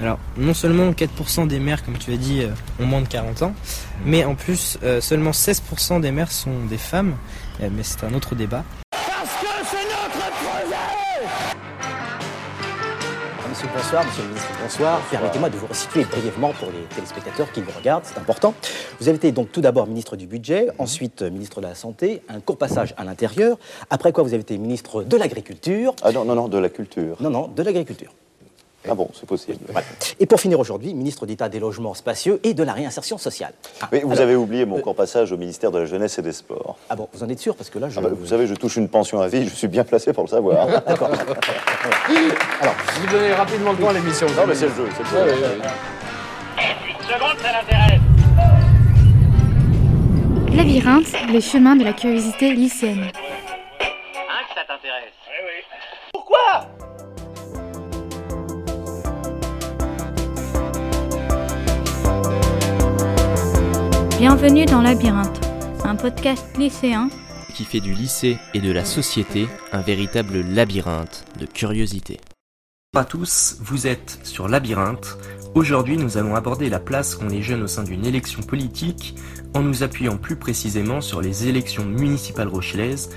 Alors, non seulement 4% des maires, comme tu as dit, euh, ont moins de 40 ans, mais en plus, euh, seulement 16% des maires sont des femmes. Euh, mais c'est un autre débat. Monsieur, bonsoir. Monsieur le ministre, bonsoir. Permettez-moi de vous resituer brièvement pour les téléspectateurs qui vous regardent, c'est important. Vous avez été donc tout d'abord ministre du Budget, ensuite euh, ministre de la Santé, un court passage à l'Intérieur, après quoi vous avez été ministre de l'Agriculture. Ah non, non, non, de la culture. Non, non, de l'Agriculture. Ah bon, c'est possible. Et pour finir aujourd'hui, ministre d'État des Logements Spacieux et de la Réinsertion Sociale. Ah, Mais vous alors- avez oublié mon court passage au ministère de la Jeunesse et des Sports. Ah bon, vous en êtes sûr? Parce que là, je... Ah bah, vous savez, je touche une pension à vie, je suis bien placé pour le savoir. D'accord. Alors, Vous donnez rapidement le temps à l'émission. non, mais c'est le jeu, c'est le jeu. seconde, ça l'intéresse. Labyrinthe, les chemins de la curiosité lycéenne. Hein, que ça t'intéresse Oui, oui. Bienvenue dans Labyrinthe, un podcast lycéen qui fait du lycée et de la société un véritable labyrinthe de curiosité. Bonjour à tous, vous êtes sur Labyrinthe. Aujourd'hui, nous allons aborder la place qu'ont les jeunes au sein d'une élection politique en nous appuyant plus précisément sur les élections municipales rochelaises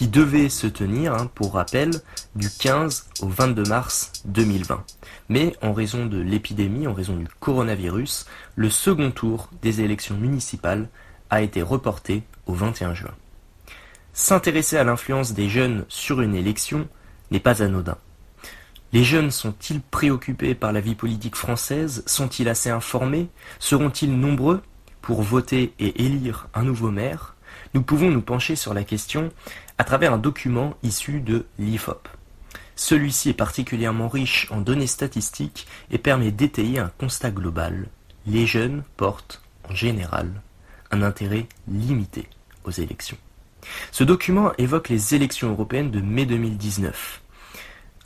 qui devaient se tenir, hein, pour rappel, du 15 au 22 mars 2020. Mais en raison de l'épidémie, en raison du coronavirus, le second tour des élections municipales a été reporté au 21 juin. S'intéresser à l'influence des jeunes sur une élection n'est pas anodin. Les jeunes sont-ils préoccupés par la vie politique française? Sont-ils assez informés? Seront-ils nombreux pour voter et élire un nouveau maire? Nous pouvons nous pencher sur la question à travers un document issu de l'IFOP. Celui-ci est particulièrement riche en données statistiques et permet d'étayer un constat global. Les jeunes portent, en général, un intérêt limité aux élections. Ce document évoque les élections européennes de mai 2019.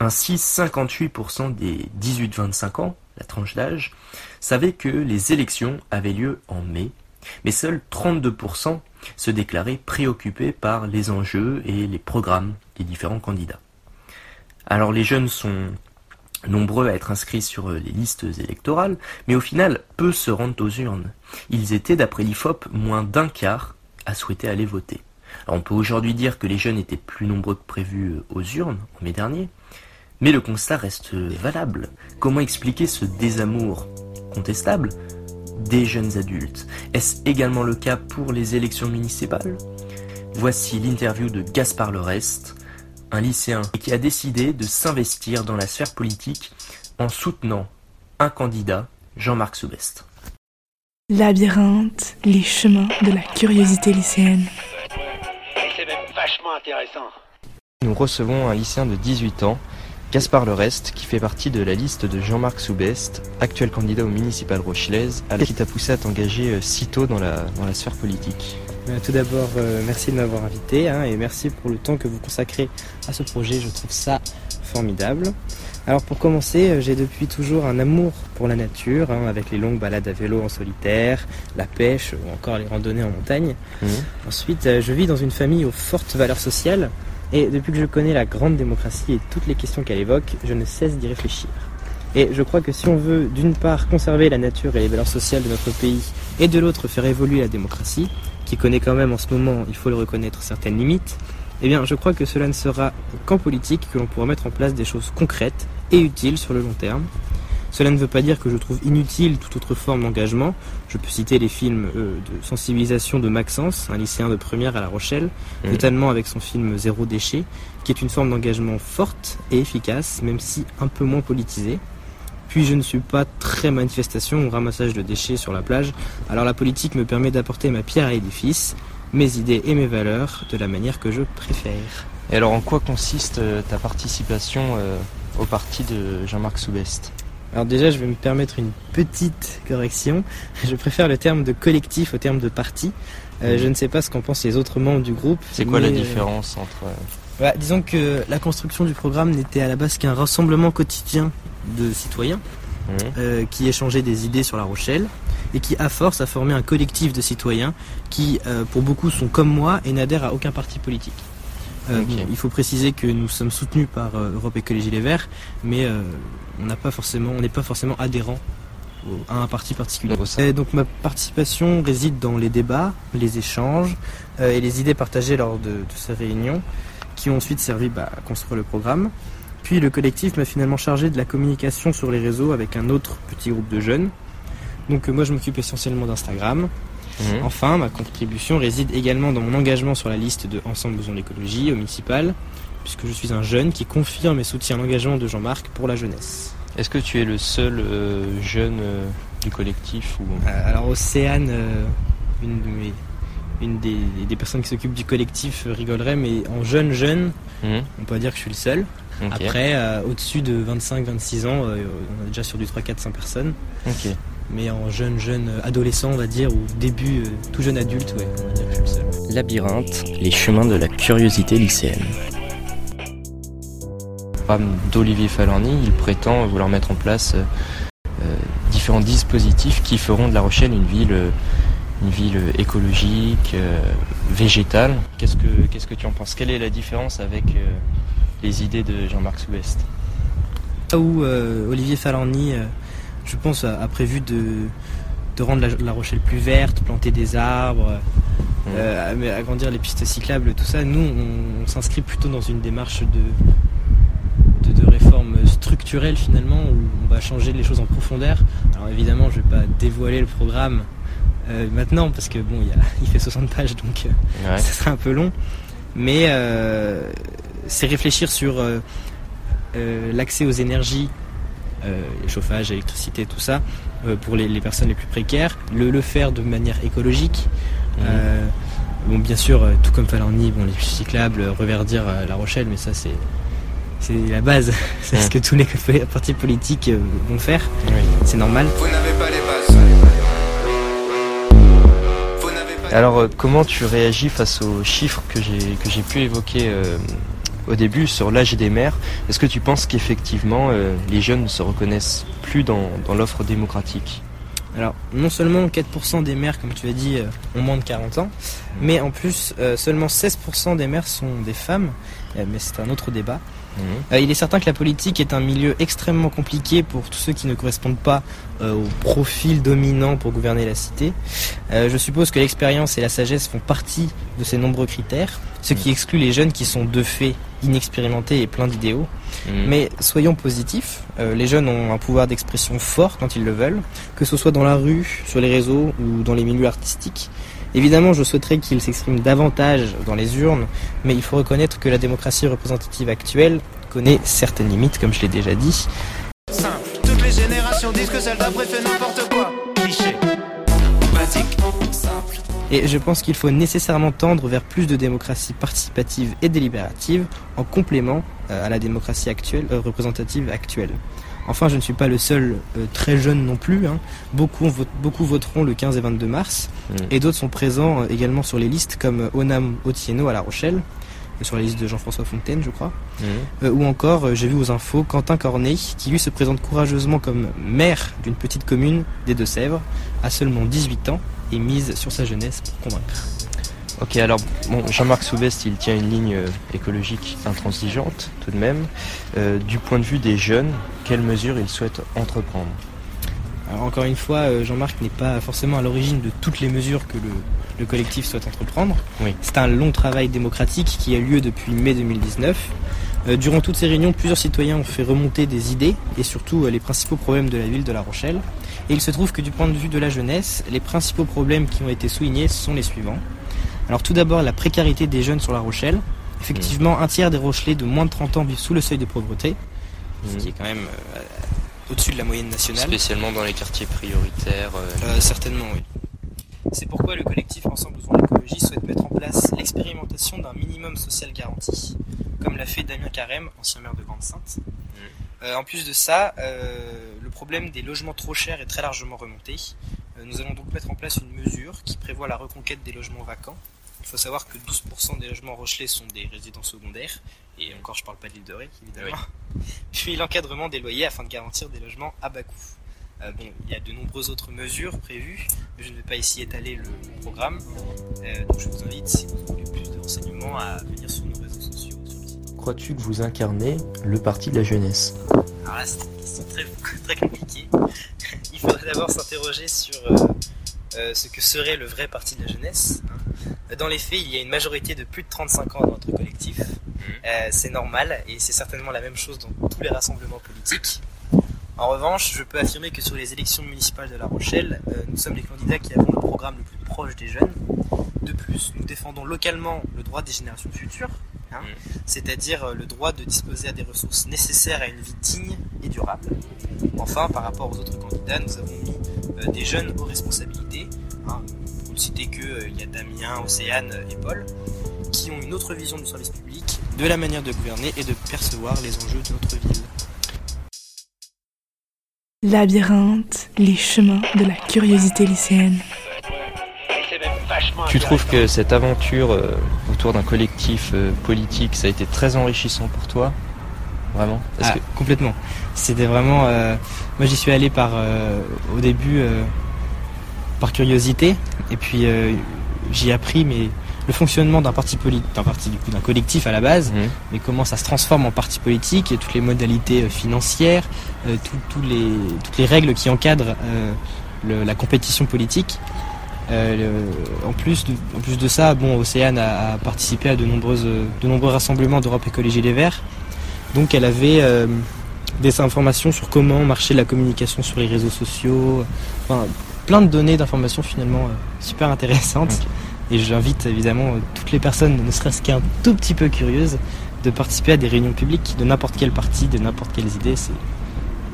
Ainsi, 58% des 18-25 ans, la tranche d'âge, savaient que les élections avaient lieu en mai, mais seuls 32% se déclaraient préoccupés par les enjeux et les programmes des différents candidats. Alors les jeunes sont nombreux à être inscrits sur les listes électorales, mais au final, peu se rendent aux urnes. Ils étaient, d'après l'IFOP, moins d'un quart à souhaiter aller voter. On peut aujourd'hui dire que les jeunes étaient plus nombreux que prévu aux urnes en mai dernier, mais le constat reste valable. Comment expliquer ce désamour contestable des jeunes adultes Est-ce également le cas pour les élections municipales? Voici l'interview de Gaspard Lerest, un lycéen qui a décidé de s'investir dans la sphère politique en soutenant un candidat, Jean-Marc Soubest. Labyrinthe, les chemins de la curiosité lycéenne. C'est même vachement intéressant. Nous recevons un lycéen de 18 ans, Gaspard Lerest, qui fait partie de la liste de Jean-Marc Soubest, actuel candidat au municipal rochelaise, alors qui t'a poussé à t'engager euh, si tôt dans la, dans la sphère politique. Euh, Tout d'abord, euh, merci de m'avoir invité hein, et merci pour le temps que vous consacrez à ce projet. Je trouve ça formidable. Alors pour commencer, euh, j'ai depuis toujours un amour pour la nature, hein, avec les longues balades à vélo en solitaire, la pêche ou encore les randonnées en montagne. Mhm. Ensuite, je vis dans une famille aux fortes valeurs sociales et depuis que je connais la grande démocratie et toutes les questions qu'elle évoque, je ne cesse d'y réfléchir. Et je crois que si on veut d'une part conserver la nature et les valeurs sociales de notre pays et de l'autre faire évoluer la démocratie, qui connaît quand même en ce moment, il faut le reconnaître, certaines limites, eh bien je crois que cela ne sera qu'en politique que l'on pourra mettre en place des choses concrètes et utiles sur le long terme. Cela ne veut pas dire que je trouve inutile toute autre forme d'engagement. Je peux citer les films euh, de sensibilisation de Maxence, un lycéen de première à La Rochelle, Mhm. notamment avec son film Zéro déchet, qui est une forme d'engagement forte et efficace, même si un peu moins politisée. Puis je ne suis pas très manifestation ou ramassage de déchets sur la plage, alors la politique me permet d'apporter ma pierre à l'édifice, mes idées et mes valeurs de la manière que je préfère. Et alors en quoi consiste euh, ta participation euh, au parti de Jean-Marc Soubest? Alors déjà, je vais me permettre une petite correction. Je préfère le terme de collectif au terme de parti. Euh, Mhm. Je ne sais pas ce qu'en pensent les autres membres du groupe. C'est quoi la euh, différence entre... euh, Bah, disons que la construction du programme n'était à la base qu'un rassemblement quotidien de citoyens euh, qui échangeaient des idées sur La Rochelle et qui, à force, a formé un collectif de citoyens qui, pour beaucoup, sont comme moi et n'adhèrent à aucun parti politique. Euh, bon, il faut préciser que nous sommes soutenus par euh, Europe Écologie Les Verts, mais euh, on n'a pas forcément, on n'est pas forcément adhérent à un parti particulier. Et donc ma participation réside dans les débats, les échanges et les idées partagées lors de, de ces réunions, qui ont ensuite servi bah, à construire le programme. Puis le collectif m'a finalement chargé de la communication sur les réseaux avec un autre petit groupe de jeunes. Donc moi je m'occupe essentiellement d'Instagram. Mhm. Enfin, ma contribution réside également dans mon engagement sur la liste de Ensemble Besoin d'écologie au municipal, puisque je suis un jeune qui confirme et soutient l'engagement de Jean-Marc pour la jeunesse. Est-ce que tu es le seul euh, jeune euh, du collectif ou... Euh, alors Océane, euh, une, de mes- une des, des personnes qui s'occupent du collectif rigolerait, mais en jeune jeune, Mhm. on peut dire que je suis le seul. Après, au-dessus de 25-26 ans, on est déjà sur du 3-400 personnes. Mais en jeune jeune adolescent, on va dire, ou début euh, tout jeune adulte, ouais, on va dire que je suis le seul. Labyrinthe, les chemins de la curiosité lycéenne. Le programme d'Olivier Falorni, il prétend vouloir mettre en place euh, euh, différents dispositifs qui feront de La Rochelle une ville, une ville écologique, euh, végétale. Qu'est-ce que, qu'est-ce que tu en penses? Quelle est la différence avec euh, les idées de Jean-Marc Soubest Là où euh, Olivier Falorni, euh, je pense, a, a prévu de, de rendre la, la Rochelle plus verte, planter des arbres, euh, am- agrandir les pistes cyclables, tout ça, nous, on, on s'inscrit plutôt dans une démarche de, de, de réforme structurelle finalement, où on va changer les choses en profondeur. Alors évidemment, je vais pas dévoiler le programme euh, maintenant, parce que bon, il, y a- il fait 60 pages, donc euh, Ouais. ça sera un peu long. Mais euh, c'est réfléchir sur euh, euh, l'accès aux énergies, euh, chauffage, électricité, tout ça, euh, pour les, les personnes les plus précaires, le, le faire de manière écologique. Mhm. Euh, bon, bien sûr, euh, tout comme Falarni, bon, les cyclables, euh, reverdir euh, La Rochelle, mais ça c'est c'est la base, c'est ce Mhm. que tous les partis politiques euh, vont faire, Oui. c'est normal. Vous n'avez pas les bases. Vous n'avez pas Alors, euh, comment tu réagis face aux chiffres que j'ai que j'ai pu évoquer euh, au début sur l'âge des maires Est-ce que tu penses qu'effectivement euh, les jeunes ne se reconnaissent plus dans, dans l'offre démocratique? Alors, non seulement 4% des maires, comme tu as dit, euh, ont moins de 40 ans, mais en plus, euh, seulement 16% des maires sont des femmes, Euh, mais c'est un autre débat. Euh, il est certain que la politique est un milieu extrêmement compliqué pour tous ceux qui ne correspondent pas au profil dominant pour gouverner la cité. Je suppose que l'expérience et la sagesse font partie de ces nombreux critères, ce qui exclut les jeunes qui sont de fait inexpérimentés et pleins d'idéaux. Mhm. Mais soyons positifs, euh, les jeunes ont un pouvoir d'expression fort quand ils le veulent, que ce soit dans la rue, sur les réseaux ou dans les milieux artistiques. Évidemment, je souhaiterais qu'ils s'expriment davantage dans les urnes, mais il faut reconnaître que la démocratie représentative actuelle connaît certaines limites, comme je l'ai déjà dit. simple. Toutes les générations disent que celle d'après fait Et je pense qu'il faut nécessairement tendre vers plus de démocratie participative et délibérative en complément euh, à la démocratie actuelle, euh, représentative actuelle. Enfin, je ne suis pas le seul euh, très jeune non plus. hein. Beaucoup, vote- beaucoup voteront le 15 et 22 mars. Mhm. Et d'autres sont présents euh, également sur les listes comme Onam Otieno à La Rochelle, sur la liste de Jean-François Fontaine, je crois. Mhm. Euh, ou encore, euh, j'ai vu aux infos Quentin Cornet, qui lui se présente courageusement comme maire d'une petite commune des Deux-Sèvres, à seulement 18 ans, et mise sur sa jeunesse pour convaincre. Ok, alors bon, Jean-Marc Soubest, il tient une ligne euh, écologique intransigeante tout de même. Euh, du point de vue des jeunes, quelles mesures il souhaite entreprendre? Alors encore une fois, euh, Jean-Marc n'est pas forcément à l'origine de toutes les mesures que le, le collectif souhaite entreprendre. Oui. C'est un long travail démocratique qui a lieu depuis mai 2019. Euh, durant toutes ces réunions, plusieurs citoyens ont fait remonter des idées et surtout euh, les principaux problèmes de la ville de La Rochelle. Et il se trouve que du point de vue de la jeunesse, les principaux problèmes qui ont été soulignés sont les suivants. Alors tout d'abord la précarité des jeunes sur La Rochelle. Effectivement, un tiers des Rochelais de moins de 30 ans vivent sous le seuil de pauvreté, ce qui est quand même euh, au-dessus de la moyenne nationale. Spécialement dans les quartiers prioritaires. euh, Euh, certainement, oui. C'est pourquoi le collectif Ensemble Besoin d'écologie souhaite mettre en place l'expérimentation d'un minimum social garanti, comme l'a fait Damien Carême, ancien maire de Grande-Sainte. Euh, en plus de ça, euh, le problème des logements trop chers est très largement remonté. Euh, nous allons donc mettre en place une mesure qui prévoit la reconquête des logements vacants. Il faut savoir que 12% des logements rochelais sont des résidences secondaires, et encore je parle pas de l'île de Ré, évidemment. Puis l'encadrement des loyers afin de garantir des logements à bas coût. Euh, bon, il y a de nombreuses autres mesures prévues, mais je ne vais pas ici étaler le programme. Euh, donc je vous invite, si vous voulez plus de renseignements, à venir sur nos réseaux sociaux. Sur le site. Crois-tu que vous incarnez le parti de la jeunesse? Alors là, c'est une question très, très compliquée. Il faudrait d'abord s'interroger sur euh, euh, ce que serait le vrai parti de la jeunesse. hein. Dans les faits, il y a une majorité de plus de 35 ans dans notre collectif. Euh, c'est normal et c'est certainement la même chose dans tous les rassemblements politiques. En revanche, je peux affirmer que sur les élections municipales de La Rochelle, euh, nous sommes les candidats qui avons le programme le plus proche des jeunes. De plus, nous défendons localement le droit des générations futures, hein, c'est-à-dire euh, le droit de disposer à des ressources nécessaires à une vie digne et durable. Enfin, par rapport aux autres candidats, nous avons mis euh, des jeunes aux responsabilités. Hein, pour ne citer que, euh, il y a Damien, Océane et Paul, qui ont une autre vision du service public, de la manière de gouverner et de percevoir les enjeux de notre ville. Labyrinthe, les chemins de la curiosité lycéenne. Tu trouves que cette aventure euh, autour d'un collectif euh, politique, ça a été très enrichissant pour toi? Vraiment? Parce Ah, que complètement. C'était vraiment. euh, moi, j'y suis allé par euh, au début euh, par curiosité, et puis euh, j'ai appris mais le fonctionnement d'un parti politique, d'un parti du coup d'un collectif à la base, Mhm. mais comment ça se transforme en parti politique et toutes les modalités euh, financières, euh, tout- les toutes les règles qui encadrent euh, le- la compétition politique. Euh, le- en plus de, en plus de ça, bon, Océane a, a participé à de nombreuses de nombreux rassemblements d'Europe Écologie Les Verts. Donc elle avait des informations sur comment marchait la communication sur les réseaux sociaux, enfin plein de données d'informations finalement super intéressantes. Et j'invite évidemment toutes les personnes, ne serait-ce qu'un tout petit peu curieuses, de participer à des réunions publiques de n'importe quel parti, de n'importe quelles idées.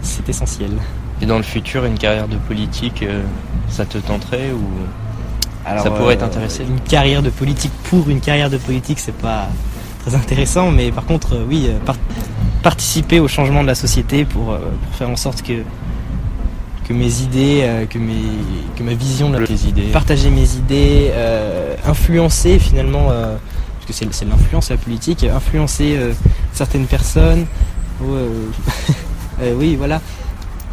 C'est essentiel. et dans le futur, une carrière de politique, euh, ça te tenterait ou Alors, Ça pourrait euh, t'intéresser Une carrière de politique pour une carrière de politique, c'est pas très intéressant, mais par contre, euh, oui, par- participer au changement de la société pour, pour faire en sorte que que mes idées, euh, que mes que ma vision, de la- idées partager mes idées, euh, influencer finalement, euh, parce que c'est l'influence la politique, influencer certaines personnes. ou, oui, voilà.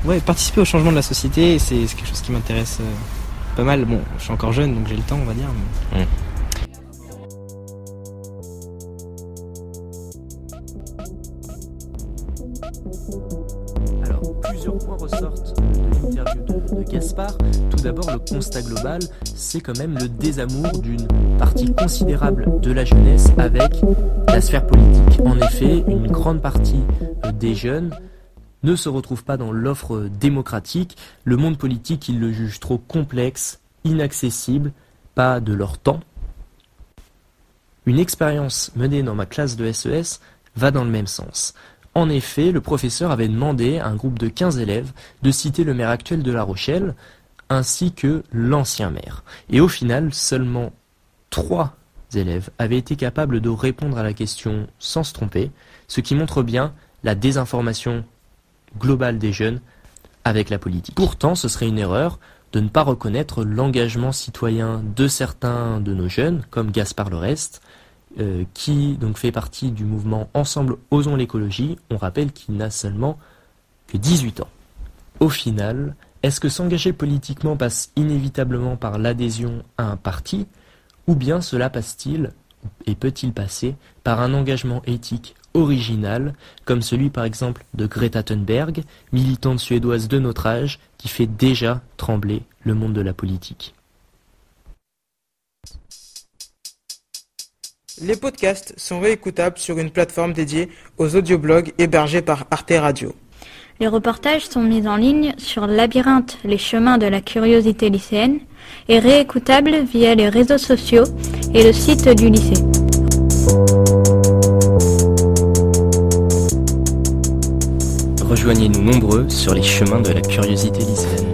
Ouais, participer au changement de la société, c'est quelque chose qui m'intéresse pas mal. Bon, je suis encore jeune, donc j'ai le temps, on va dire. mais- Alors, plusieurs points ressortent de l'interview de, de Gaspard. Tout d'abord, le constat global, c'est quand même le désamour d'une partie considérable de la jeunesse avec la sphère politique. En effet, une grande partie euh, des jeunes ne se retrouvent pas dans l'offre démocratique. Le monde politique, ils le jugent trop complexe, inaccessible, pas de leur temps. Une expérience menée dans ma classe de SES va dans le même sens. En effet, le professeur avait demandé à un groupe de 15 élèves de citer le maire actuel de La Rochelle, ainsi que l'ancien maire. Et au final, seulement trois élèves avaient été capables de répondre à la question sans se tromper, ce qui montre bien la désinformation globale des jeunes avec la politique. Pourtant, ce serait une erreur de ne pas reconnaître l'engagement citoyen de certains de nos jeunes, comme Gaspard Lorest, euh, qui donc fait partie du mouvement Ensemble Osons l'écologie. On rappelle qu'il n'a seulement que 18 ans. Au final, est-ce que s'engager politiquement passe inévitablement par l'adhésion à un parti, ou bien cela passe-t-il et peut-il passer par un engagement éthique original, comme celui par exemple de Greta Thunberg, militante suédoise de notre âge, qui fait déjà trembler le monde de la politique? Les podcasts sont réécoutables sur une plateforme dédiée aux audioblogs hébergés par Arte Radio. Les reportages sont mis en ligne sur Labyrinthe, les chemins de la curiosité lycéenne et réécoutables via les réseaux sociaux et le site du lycée. Rejoignez-nous nombreux sur les chemins de la curiosité lycéenne.